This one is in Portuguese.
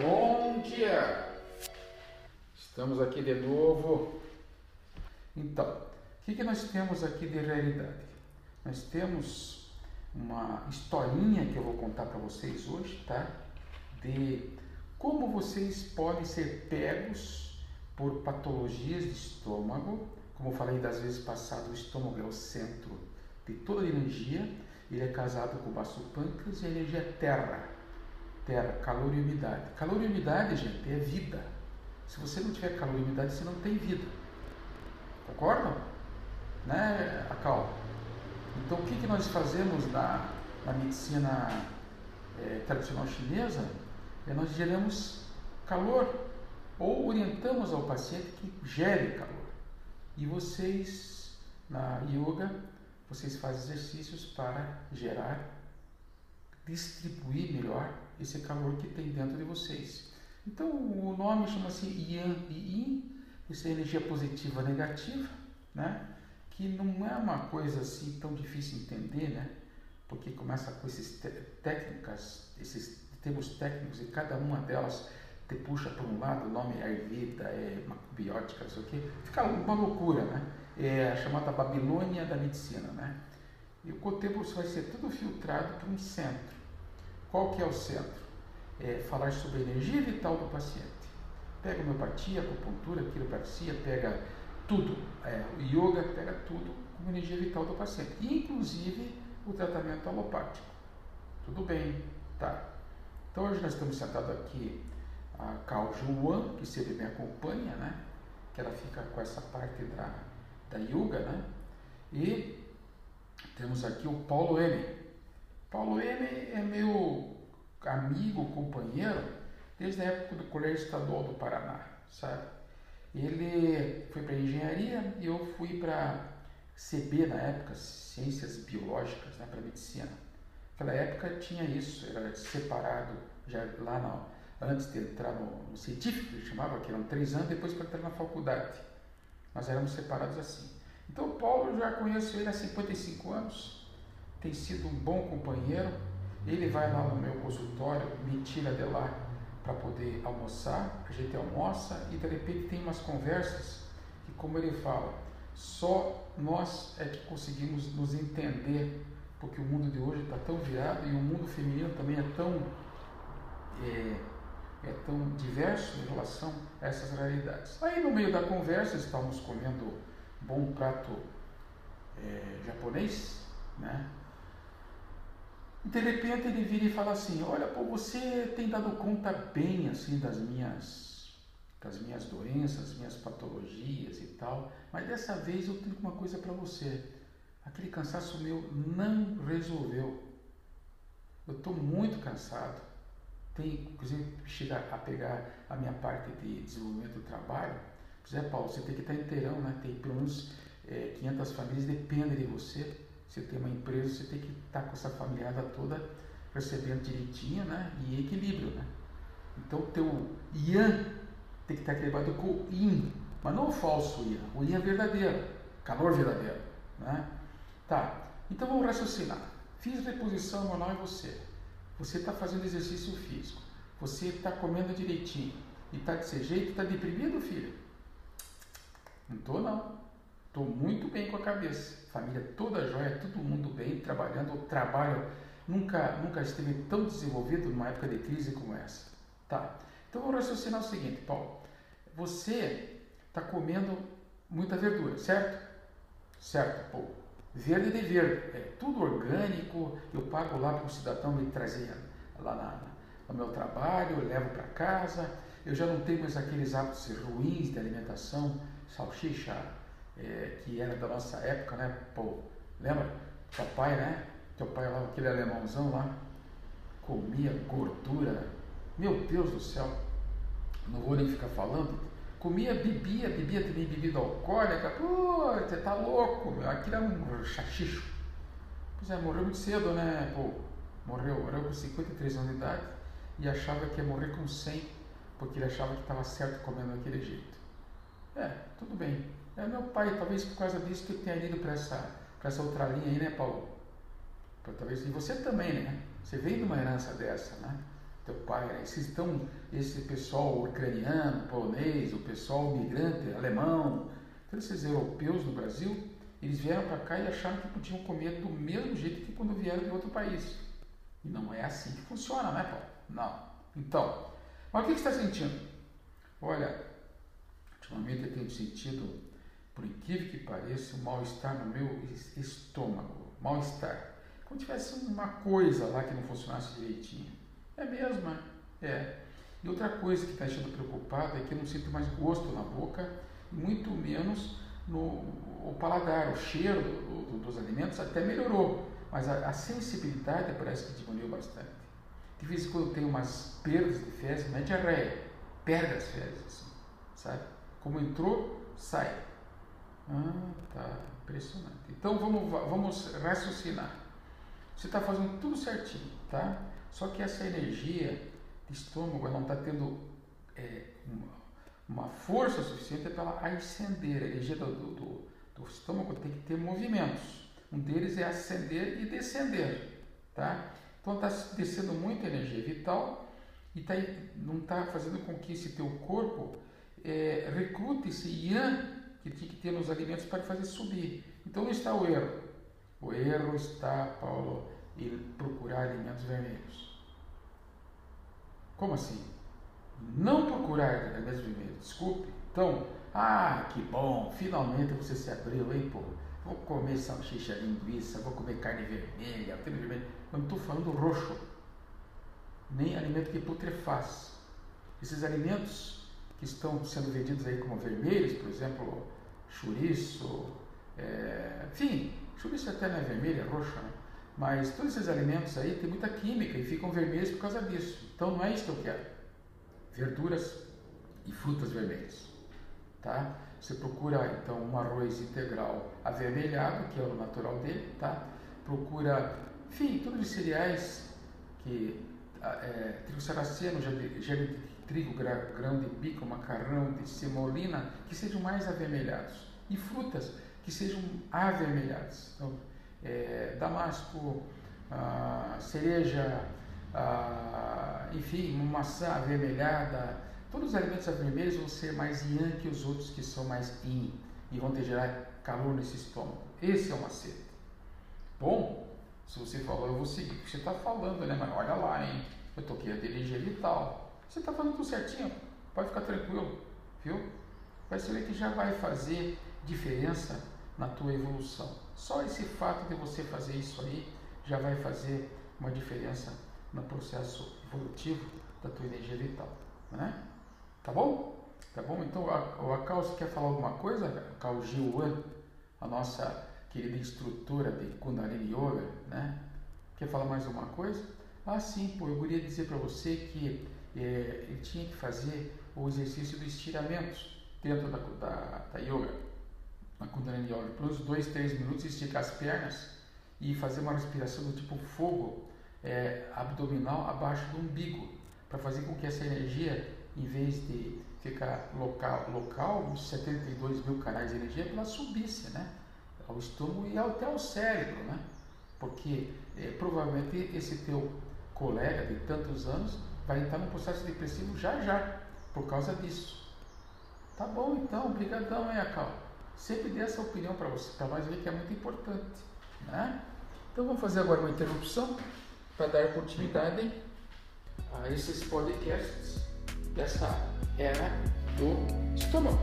Bom dia! Estamos aqui de novo. Então, o que, que nós temos aqui de realidade? Nós temos uma historinha que eu vou contar para vocês hoje, tá? De como vocês podem ser pegos por patologias de estômago. Como eu falei das vezes passadas, o estômago é o centro de toda a energia. Ele é casado com o baço pâncreas e a energia terra terra, calor e umidade. Calor e umidade, gente, é vida. Se você não tiver calor e umidade, você não tem vida. Concordam? Né, Acal? Então, o que, que nós fazemos na, na medicina é, tradicional chinesa? É nós geramos calor ou orientamos ao paciente que gere calor. E vocês, na yoga, vocês fazem exercícios para gerar, distribuir melhor esse calor que tem dentro de vocês. Então o nome chama-se Yan e Yin, isso é energia positiva negativa, né? que não é uma coisa assim tão difícil de entender, né? porque começa com essas técnicas, esses termos técnicos e cada uma delas te puxa para um lado, o nome é Ayurveda, é macrobiótica, não sei o quê, fica uma loucura, né? É a chamada Babilônia da medicina, né? E o tempo vai ser tudo filtrado para um centro. Qual que é o centro? É falar sobre a energia vital do paciente. Pega homeopatia, acupuntura, quiropraxia, pega tudo. É, yoga pega tudo como energia vital do paciente. Inclusive o tratamento alopático. Tudo bem, tá. Então hoje nós estamos sentados aqui a Cal Juan, que sempre me acompanha, né? Que ela fica com essa parte da, da yoga, né? E temos aqui o Paulo M. Paulo M é meu amigo, companheiro, desde a época do Colégio Estadual do Paraná, sabe? Ele foi para engenharia e eu fui para CB na época, ciências biológicas, né, para medicina. Naquela época tinha isso, era separado já lá no, antes de entrar no, no científico, que chamava, que eram três anos, depois para entrar na faculdade. Nós éramos separados assim. Então Paulo já conheço ele há 55 anos, tem sido um bom companheiro. Ele vai lá no meu consultório, me tira de lá para poder almoçar. A gente almoça e de repente tem umas conversas que, como ele fala, só nós é que conseguimos nos entender, porque o mundo de hoje está tão virado e o mundo feminino também é tão é, é tão diverso em relação a essas realidades. Aí no meio da conversa estávamos comendo bom prato é, japonês, né? De repente ele vira e fala assim: Olha, pô, você tem dado conta bem assim das minhas, das minhas doenças, minhas patologias e tal, mas dessa vez eu tenho uma coisa para você. Aquele cansaço meu não resolveu. Eu estou muito cansado. Tem, inclusive, chega a pegar a minha parte de desenvolvimento do trabalho. Zé Paulo, você tem que estar inteirão, né? Tem pelo menos é, 500 famílias dependem de você. Você tem uma empresa, você tem que estar com essa familiada toda recebendo direitinho, né? E equilíbrio, né? Então, o teu Ian tem que estar equilibrado com o Yin, mas não o falso Ian, o Yin é verdadeiro, calor verdadeiro, né? Tá, então vamos raciocinar. Fiz reposição hormonal em você. Você está fazendo exercício físico. Você está comendo direitinho. E está desse jeito, está deprimido, filho? Não estou, não. Estou muito bem com a cabeça. Família toda jóia, todo mundo bem, trabalhando. O trabalho nunca, nunca esteve tão desenvolvido numa época de crise como essa. Tá. Então vou raciocinar o seguinte, Paulo. Você está comendo muita verdura, certo? Certo, pô. Verde de verde, é tudo orgânico. Eu pago lá para o cidadão me trazer lá na, no meu trabalho, eu levo para casa. Eu já não tenho mais aqueles hábitos ruins de alimentação, salsicha, é, que era da nossa época, né? Pô, lembra? Papai, né? Teu pai lá, aquele alemãozão lá, comia gordura. Meu Deus do céu, não vou nem ficar falando. Comia, bebia, bebia também bebida alcoólica. Pô, você tá louco, meu. Aquilo é um chachicho. Pois é, morreu muito cedo, né? Pô, morreu, morreu com 53 anos de idade e achava que ia morrer com 100, porque ele achava que estava certo comendo daquele jeito. É, tudo bem. É meu pai, talvez por causa disso que tenha ido para essa, essa outra linha aí, né, Paulo? Talvez, e você também, né? Você veio de uma herança dessa, né? teu pai. Esses estão, esse pessoal ucraniano, polonês, o pessoal migrante, alemão, todos esses europeus no Brasil, eles vieram para cá e acharam que podiam comer do mesmo jeito que quando vieram de outro país. E não é assim que funciona, né, Paulo? Não. Então, mas o que você está sentindo? Olha, ultimamente eu tenho sentido, por incrível que pareça, um mal-estar no meu estômago. Mal-estar. Como tivesse uma coisa lá que não funcionasse direitinho. É mesmo, é. é. E outra coisa que está deixando preocupado é que eu não sinto mais gosto na boca, muito menos no o paladar, o cheiro do, do, dos alimentos até melhorou, mas a, a, sensibilidade parece que diminuiu bastante. De vez em quando eu tenho umas perdas de fezes, não é diarreia, perde as fezes, assim, sabe? Como entrou, sai. Ah, tá, impressionante. Então vamos, vamos raciocinar. Você está fazendo tudo certinho, tá? Só que essa energia de estômago não está tendo é, uma, uma, força suficiente para ela acender. A energia do, do, do, estômago tem que ter movimentos. Um deles é ascender e descender, tá? Então está descendo muita energia vital e tá, não está fazendo com que esse teu corpo é, recrute esse yang que tinha que ter nos alimentos para fazer subir. Então onde está o erro? O erro está, Paulo, em procurar alimentos vermelhos. Como assim? Não procurar alimentos vermelhos, desculpe. Então, ah, que bom, finalmente você se abriu, hein, pô? Vou comer salsicha linguiça, vou comer carne vermelha, carne vermelha. Não estou falando roxo, nem alimento que putrefaz. Esses alimentos que estão sendo vendidos aí como vermelhos, por exemplo, chouriço, é, enfim, chouriço até não é vermelho, é roxo, né? Mas todos esses alimentos aí têm muita química e ficam vermelhos por causa disso. Então não é isso que eu quero. Verduras e frutas vermelhas, tá? Você procura então um arroz integral avermelhado, que é o natural dele, tá? Procura, enfim, tudo de cereais que é, trigo saraceno, trigo, grão de bico, macarrão, de semolina, que sejam mais avermelhados. E frutas que sejam avermelhadas. Então, é, damasco, ah, cereja, ah, enfim, maçã avermelhada. Todos os alimentos avermelhos vão ser mais yang que os outros que são mais yin e vão ter gerar calor nesse estômago. Esse é o macete. Bom, se você falou, eu vou seguir o que você está falando, né? Mas olha lá, hein? Eu toquei a dirigir vital. Você está fazendo tudo certinho, pode ficar tranquilo, viu? Vai ser que já vai fazer diferença na tua evolução. Só esse fato de você fazer isso aí já vai fazer uma diferença no processo evolutivo da tua energia vital, né? Tá bom? Tá bom? Então, o Akal, você quer falar alguma coisa? Akal Gilwan, a nossa querida instrutora de Kundalini Yoga, né? Quer falar mais alguma coisa? Ah, sim, pô, eu queria dizer para você que é, ele tinha que fazer o exercício do estiramento dentro da, da, da yoga, na Kundalini Yoga, uns dois, três minutos, esticar as pernas e fazer uma respiração do tipo fogo é, abdominal abaixo do umbigo, para fazer com que essa energia, em vez de ficar local, local 72 mil canais de energia, ela subisse, né? ao estômago e até ao cérebro, né? Porque é, provavelmente esse teu colega de tantos anos vai entrar num processo depressivo já já, por causa disso. Tá bom então, obrigadão, hein, Acal? Sempre dê essa opinião para você, para nós ver que é muito importante, né? Então vamos fazer agora uma interrupção para dar continuidade a esses podcasts dessa era do estômago.